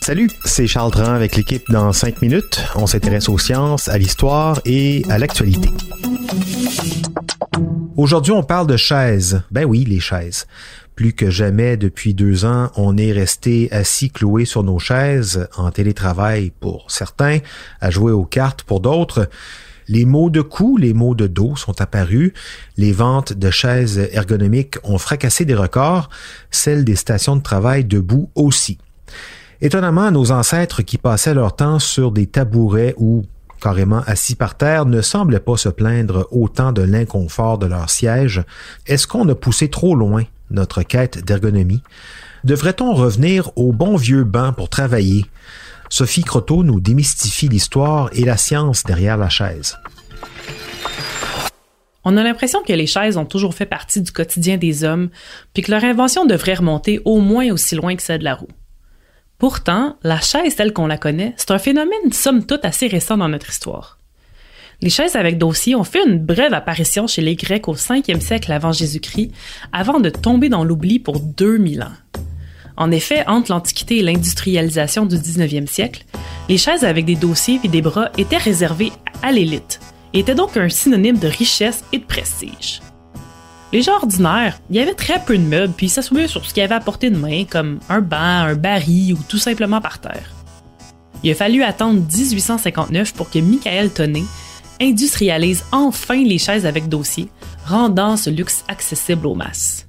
Salut, c'est Charles Dran avec l'équipe dans 5 minutes. On s'intéresse aux sciences, à l'histoire et à l'actualité. Aujourd'hui, on parle de chaises. Ben oui, les chaises. Plus que jamais depuis deux ans, on est resté assis cloué sur nos chaises, en télétravail pour certains, à jouer aux cartes pour d'autres. Les maux de cou, les maux de dos sont apparus. Les ventes de chaises ergonomiques ont fracassé des records, celles des stations de travail debout aussi. Étonnamment, nos ancêtres qui passaient leur temps sur des tabourets ou carrément assis par terre, ne semblaient pas se plaindre autant de l'inconfort de leur siège. Est-ce qu'on a poussé trop loin notre quête d'ergonomie? Devrait-on revenir au bon vieux banc pour travailler? Sophie Croteau nous démystifie l'histoire et la science derrière la chaise. On a l'impression que les chaises ont toujours fait partie du quotidien des hommes, puis que leur invention devrait remonter au moins aussi loin que celle de la roue. Pourtant, la chaise telle qu'on la connaît, c'est un phénomène somme toute assez récent dans notre histoire. Les chaises avec dossier ont fait une brève apparition chez les Grecs au 5e siècle avant Jésus-Christ, avant de tomber dans l'oubli pour 2000 ans. En effet, entre l'Antiquité et l'industrialisation du 19e siècle, les chaises avec des dossiers et des bras étaient réservées à l'élite et étaient donc un synonyme de richesse et de prestige. Les gens ordinaires, il y avait très peu de meubles puis ils sur ce qu'ils avaient à portée de main, comme un banc, un baril ou tout simplement par terre. Il a fallu attendre 1859 pour que Michael Tonnet industrialise enfin les chaises avec dossier, rendant ce luxe accessible aux masses.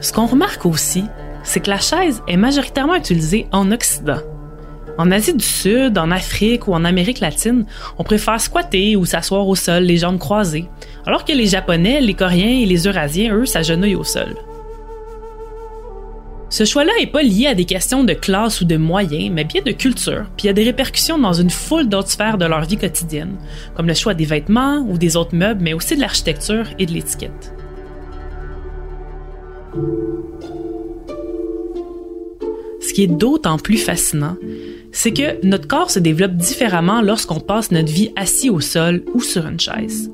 Ce qu'on remarque aussi, c'est que la chaise est majoritairement utilisée en Occident. En Asie du Sud, en Afrique ou en Amérique latine, on préfère squatter ou s'asseoir au sol, les jambes croisées, alors que les Japonais, les Coréens et les Eurasiens, eux, s'agenouillent au sol. Ce choix-là n'est pas lié à des questions de classe ou de moyens, mais bien de culture, puis a des répercussions dans une foule d'autres sphères de leur vie quotidienne, comme le choix des vêtements ou des autres meubles, mais aussi de l'architecture et de l'étiquette. Ce qui est d'autant plus fascinant, c'est que notre corps se développe différemment lorsqu'on passe notre vie assis au sol ou sur une chaise.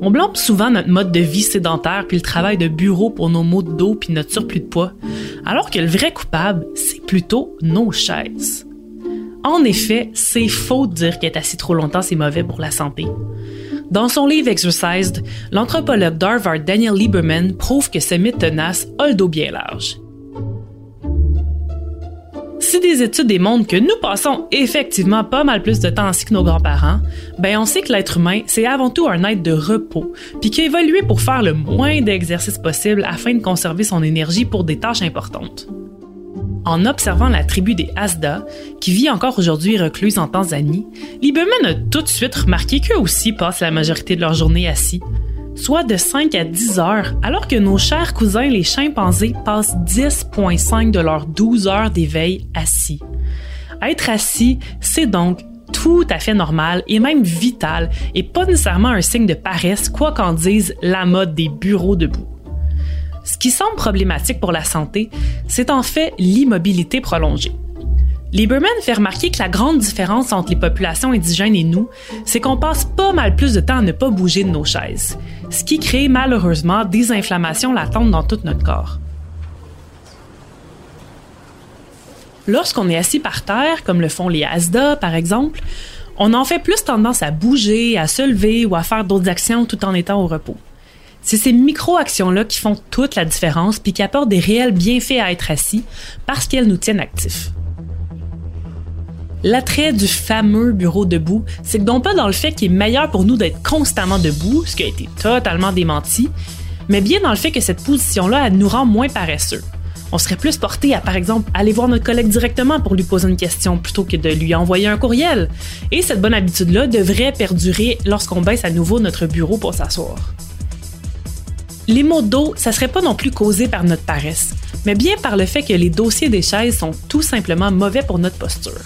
On blâme souvent notre mode de vie sédentaire puis le travail de bureau pour nos maux de dos puis notre surplus de poids, alors que le vrai coupable, c'est plutôt nos chaises. En effet, c'est faux de dire qu'être assis trop longtemps, c'est mauvais pour la santé. Dans son livre Exercised, l'anthropologue d'Harvard Daniel Lieberman prouve que ce mythe tenace a le dos bien large. Si des études démontrent que nous passons effectivement pas mal plus de temps assis que nos grands-parents, ben on sait que l'être humain, c'est avant tout un être de repos, puis qui a évolué pour faire le moins d'exercice possible afin de conserver son énergie pour des tâches importantes. En observant la tribu des Asda, qui vit encore aujourd'hui recluse en Tanzanie, Lieberman a tout de suite remarqué qu'eux aussi passent la majorité de leur journée assis, soit de 5 à 10 heures, alors que nos chers cousins les chimpanzés passent 10,5 de leurs 12 heures d'éveil assis. Être assis, c'est donc tout à fait normal et même vital et pas nécessairement un signe de paresse, quoi qu'en dise la mode des bureaux debout. Ce qui semble problématique pour la santé, c'est en fait l'immobilité prolongée. Lieberman fait remarquer que la grande différence entre les populations indigènes et nous, c'est qu'on passe pas mal plus de temps à ne pas bouger de nos chaises, ce qui crée malheureusement des inflammations latentes dans tout notre corps. Lorsqu'on est assis par terre, comme le font les Asda par exemple, on en fait plus tendance à bouger, à se lever ou à faire d'autres actions tout en étant au repos. C'est ces micro-actions-là qui font toute la différence puis qui apportent des réels bienfaits à être assis parce qu'elles nous tiennent actifs. L'attrait du fameux bureau debout, c'est non pas dans le fait qu'il est meilleur pour nous d'être constamment debout, ce qui a été totalement démenti, mais bien dans le fait que cette position-là, nous rend moins paresseux. On serait plus porté à, par exemple, aller voir notre collègue directement pour lui poser une question plutôt que de lui envoyer un courriel. Et cette bonne habitude-là devrait perdurer lorsqu'on baisse à nouveau notre bureau pour s'asseoir. Les maux de dos, ça serait pas non plus causé par notre paresse, mais bien par le fait que les dossiers des chaises sont tout simplement mauvais pour notre posture.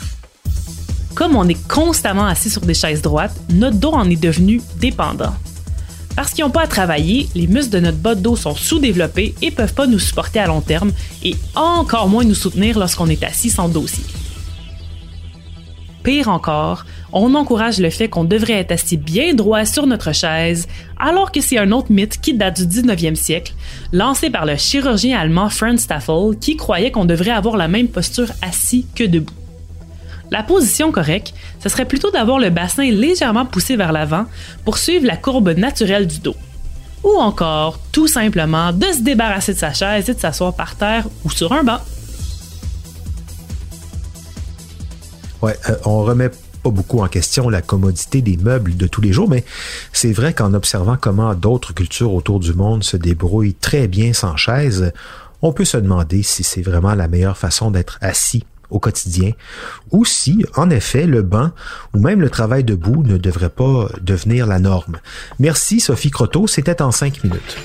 Comme on est constamment assis sur des chaises droites, notre dos en est devenu dépendant. Parce qu'ils n'ont pas à travailler, les muscles de notre bas de dos sont sous-développés et peuvent pas nous supporter à long terme et encore moins nous soutenir lorsqu'on est assis sans dossier. Pire encore, on encourage le fait qu'on devrait être assis bien droit sur notre chaise, alors que c'est un autre mythe qui date du 19e siècle, lancé par le chirurgien allemand Franz Staffel, qui croyait qu'on devrait avoir la même posture assis que debout. La position correcte, ce serait plutôt d'avoir le bassin légèrement poussé vers l'avant pour suivre la courbe naturelle du dos. Ou encore, tout simplement, de se débarrasser de sa chaise et de s'asseoir par terre ou sur un banc. Ouais, euh, on remet pas beaucoup en question la commodité des meubles de tous les jours, mais c'est vrai qu'en observant comment d'autres cultures autour du monde se débrouillent très bien sans chaise, on peut se demander si c'est vraiment la meilleure façon d'être assis au quotidien, ou si, en effet, le banc ou même le travail debout ne devrait pas devenir la norme. Merci Sophie Croteau, c'était en cinq minutes.